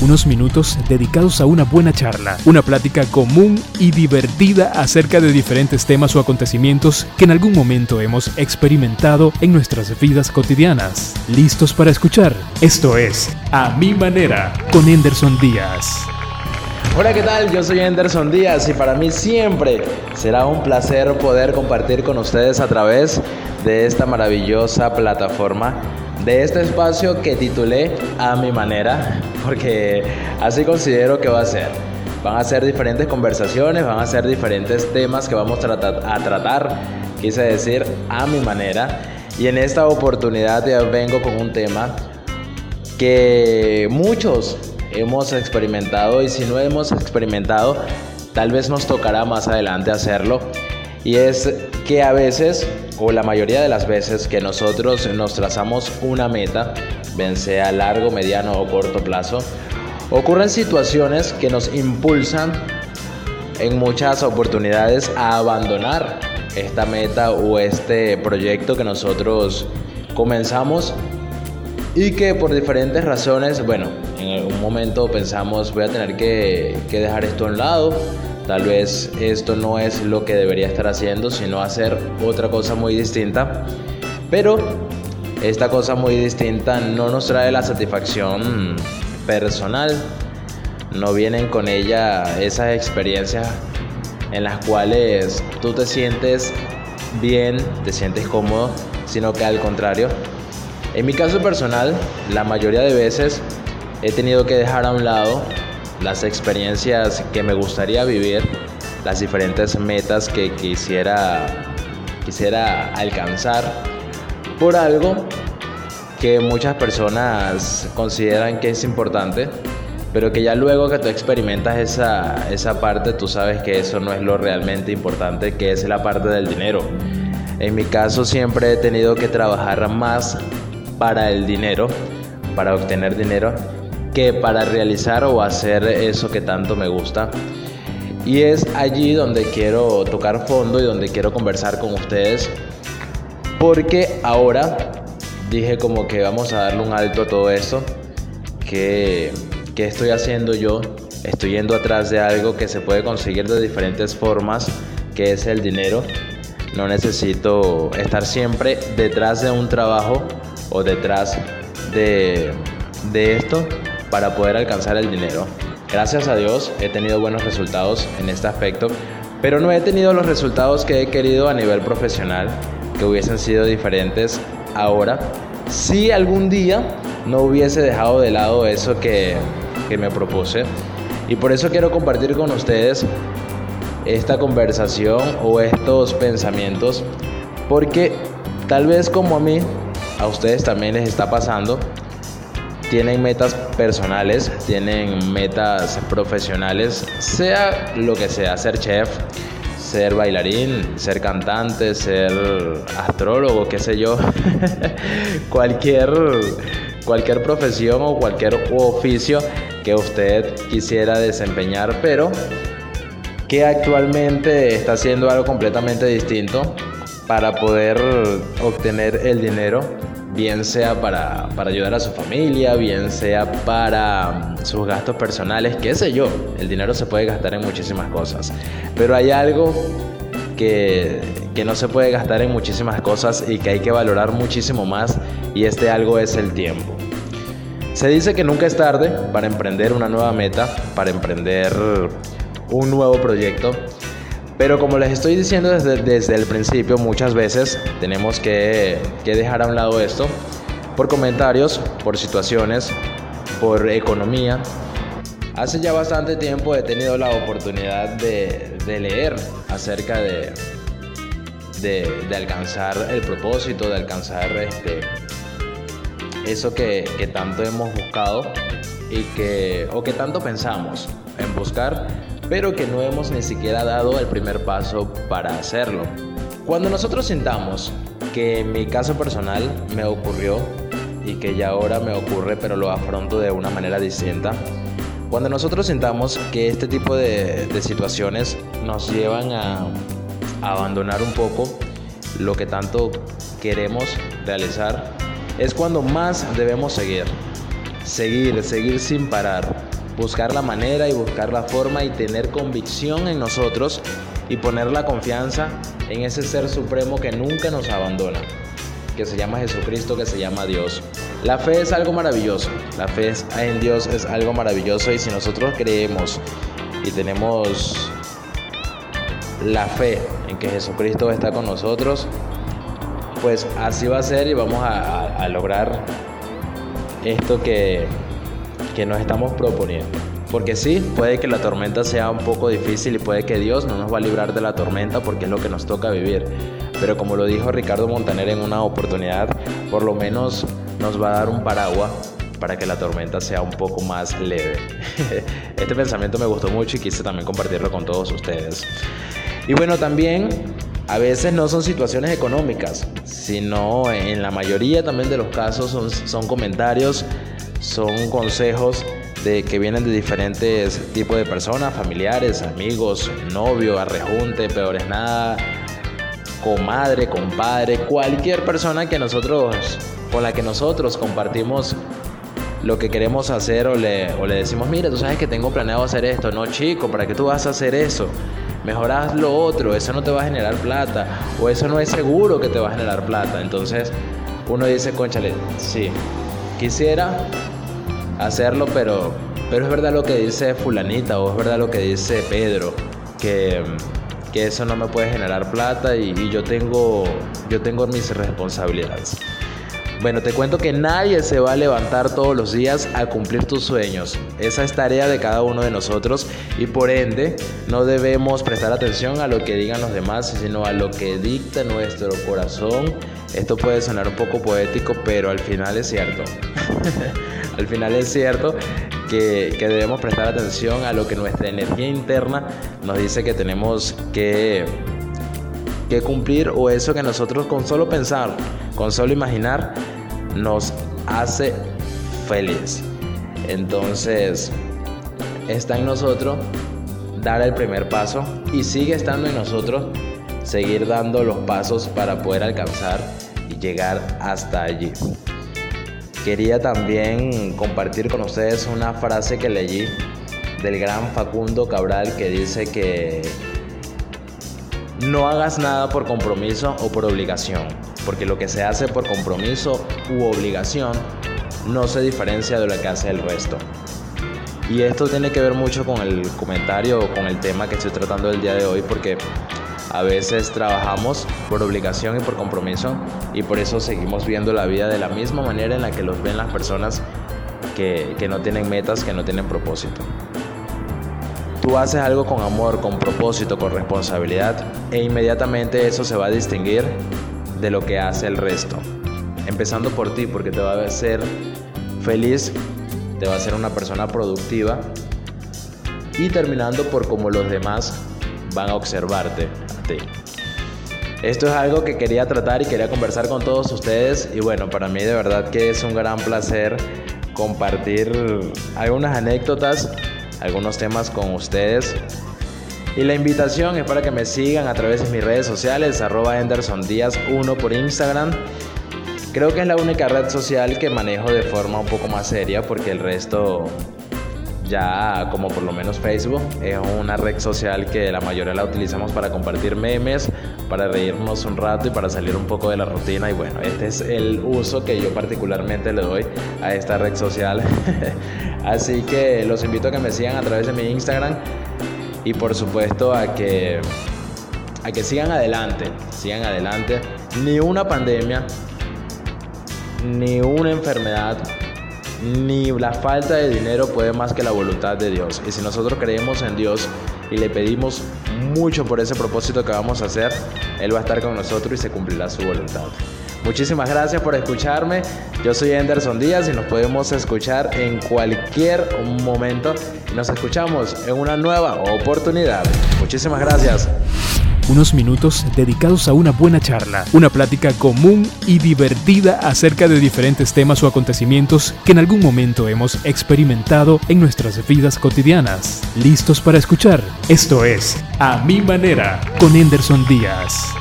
unos minutos dedicados a una buena charla, una plática común y divertida acerca de diferentes temas o acontecimientos que en algún momento hemos experimentado en nuestras vidas cotidianas. ¿Listos para escuchar? Esto es A Mi Manera con Henderson Díaz. Hola, ¿qué tal? Yo soy Henderson Díaz y para mí siempre será un placer poder compartir con ustedes a través de esta maravillosa plataforma de este espacio que titulé A mi manera, porque así considero que va a ser. Van a ser diferentes conversaciones, van a ser diferentes temas que vamos a tratar, quise decir, a mi manera. Y en esta oportunidad ya vengo con un tema que muchos hemos experimentado y si no hemos experimentado, tal vez nos tocará más adelante hacerlo. Y es que a veces o la mayoría de las veces que nosotros nos trazamos una meta, bien sea a largo, mediano o corto plazo, ocurren situaciones que nos impulsan en muchas oportunidades a abandonar esta meta o este proyecto que nosotros comenzamos y que por diferentes razones, bueno, en un momento pensamos voy a tener que, que dejar esto a un lado, Tal vez esto no es lo que debería estar haciendo, sino hacer otra cosa muy distinta. Pero esta cosa muy distinta no nos trae la satisfacción personal. No vienen con ella esas experiencias en las cuales tú te sientes bien, te sientes cómodo, sino que al contrario. En mi caso personal, la mayoría de veces he tenido que dejar a un lado las experiencias que me gustaría vivir, las diferentes metas que quisiera, quisiera alcanzar por algo que muchas personas consideran que es importante, pero que ya luego que tú experimentas esa, esa parte, tú sabes que eso no es lo realmente importante, que es la parte del dinero. En mi caso siempre he tenido que trabajar más para el dinero, para obtener dinero, que para realizar o hacer eso que tanto me gusta. Y es allí donde quiero tocar fondo y donde quiero conversar con ustedes. Porque ahora dije como que vamos a darle un alto a todo. Que, que estoy haciendo yo. Estoy yendo atrás de algo que se puede conseguir de diferentes formas, que es el dinero. No necesito estar siempre detrás de un trabajo o detrás de, de esto para poder alcanzar el dinero. Gracias a Dios he tenido buenos resultados en este aspecto, pero no he tenido los resultados que he querido a nivel profesional, que hubiesen sido diferentes ahora. Si algún día no hubiese dejado de lado eso que, que me propuse. Y por eso quiero compartir con ustedes esta conversación o estos pensamientos, porque tal vez como a mí, a ustedes también les está pasando, tienen metas personales, tienen metas profesionales, sea lo que sea, ser chef, ser bailarín, ser cantante, ser astrólogo, qué sé yo, cualquier, cualquier profesión o cualquier oficio que usted quisiera desempeñar, pero que actualmente está haciendo algo completamente distinto para poder obtener el dinero bien sea para, ayudar a su familia, bien sea para mm, sus gastos personales, qué sé yo, el dinero se puede gastar en muchísimas cosas, pero hay algo que, que no se puede gastar en muchísimas cosas y que hay que valorar muchísimo más y este algo es el tiempo. Se dice que nunca es tarde para emprender una nueva meta, para emprender un nuevo proyecto, pero como les estoy diciendo desde, desde el principio, muchas veces tenemos que, que dejar a un lado esto por comentarios, por situaciones, por economía. Hace ya bastante tiempo he tenido la oportunidad de, de leer acerca de, de, alcanzar el propósito, de alcanzar este, eso que, que tanto hemos buscado y que, o que tanto pensamos en buscar pero que no hemos ni siquiera dado el primer paso para hacerlo. Cuando nosotros sintamos que en mi caso personal me ocurrió y que ya ahora me ocurre pero lo afronto de una manera distinta, cuando nosotros sintamos que este tipo de, situaciones nos llevan a, a abandonar un poco lo que tanto queremos realizar, es cuando más debemos seguir. Seguir, seguir sin parar buscar la manera y buscar la forma y tener convicción en nosotros y poner la confianza en ese ser supremo que nunca nos abandona, que se llama Jesucristo, que se llama Dios. La fe es algo maravilloso, la fe en Dios es algo maravilloso y si nosotros creemos y tenemos la fe en que Jesucristo está con nosotros, pues así va a ser y vamos a, lograr esto que, que nos estamos proponiendo. Porque sí, puede que la tormenta sea un poco difícil y puede que Dios no nos va a librar de la tormenta porque es lo que nos toca vivir. Pero como lo dijo Ricardo Montaner en una oportunidad, por lo menos nos va a dar un paraguas para que la tormenta sea un poco más leve. Este pensamiento me gustó mucho y quise también compartirlo con todos ustedes. Y bueno, también a veces no son situaciones económicas, sino en la mayoría también de los casos son, son comentarios, son consejos de que vienen de diferentes tipos de personas, familiares, amigos, novio, arrejunte, peor es nada, comadre, compadre, cualquier persona que nosotros con la que nosotros compartimos lo que queremos hacer o le, o le decimos, mira, tú sabes que tengo planeado hacer esto, no chico, ¿para qué tú vas a hacer eso? Mejorás lo otro, eso no te va a generar plata, o eso no es seguro que te va a generar plata. Entonces uno dice, conchale, sí, quisiera hacerlo, pero, pero es verdad lo que dice fulanita o es verdad lo que dice Pedro, que, que eso no me puede generar plata y, yo, tengo, yo tengo mis responsabilidades. Bueno, te cuento que nadie se va a levantar todos los días a cumplir tus sueños. Esa es tarea de cada uno de nosotros y por ende no debemos prestar atención a lo que digan los demás, sino a lo que dicta nuestro corazón. Esto puede sonar un poco poético, pero al final es cierto. al final es cierto que, que, debemos prestar atención a lo que nuestra energía interna nos dice que tenemos que, que cumplir o eso que nosotros con solo pensar con solo imaginar nos hace feliz. Entonces, está en nosotros dar el primer paso y sigue estando en nosotros seguir dando los pasos para poder alcanzar y llegar hasta allí. Quería también compartir con ustedes una frase que leí del gran Facundo Cabral que dice que no hagas nada por compromiso o por obligación porque lo que se hace por compromiso u obligación no se diferencia de lo que hace el resto. Y esto tiene que ver mucho con el comentario o con el tema que estoy tratando el día de hoy, porque a veces trabajamos por obligación y por compromiso y por eso seguimos viendo la vida de la misma manera en la que los ven las personas que, que no tienen metas, que no tienen propósito. Tú haces algo con amor, con propósito, con responsabilidad e inmediatamente eso se va a distinguir de lo que hace el resto. Empezando por ti, porque te va a hacer feliz, te va a hacer una persona productiva. Y terminando por cómo los demás van a observarte a ti. Esto es algo que quería tratar y quería conversar con todos ustedes. Y bueno, para mí de verdad que es un gran placer compartir algunas anécdotas, algunos temas con ustedes. Y la invitación es para que me sigan a través de mis redes sociales, arroba Henderson Díaz 1 por Instagram. Creo que es la única red social que manejo de forma un poco más seria porque el resto ya como por lo menos Facebook es una red social que la mayoría la utilizamos para compartir memes, para reírnos un rato y para salir un poco de la rutina y bueno, este es el uso que yo particularmente le doy a esta red social. Así que los invito a que me sigan a través de mi Instagram y por supuesto a que, a que sigan adelante, sigan adelante. Ni una pandemia, ni una enfermedad, ni la falta de dinero puede más que la voluntad de Dios. Y si nosotros creemos en Dios y le pedimos mucho por ese propósito que vamos a hacer, Él va a estar con nosotros y se cumplirá su voluntad. Muchísimas gracias por escucharme. Yo soy Anderson Díaz y nos podemos escuchar en cualquier momento. Nos escuchamos en una nueva oportunidad. Muchísimas gracias. Unos minutos dedicados a una buena charla, una plática común y divertida acerca de diferentes temas o acontecimientos que en algún momento hemos experimentado en nuestras vidas cotidianas. ¿Listos para escuchar? Esto es A Mi Manera con Anderson Díaz.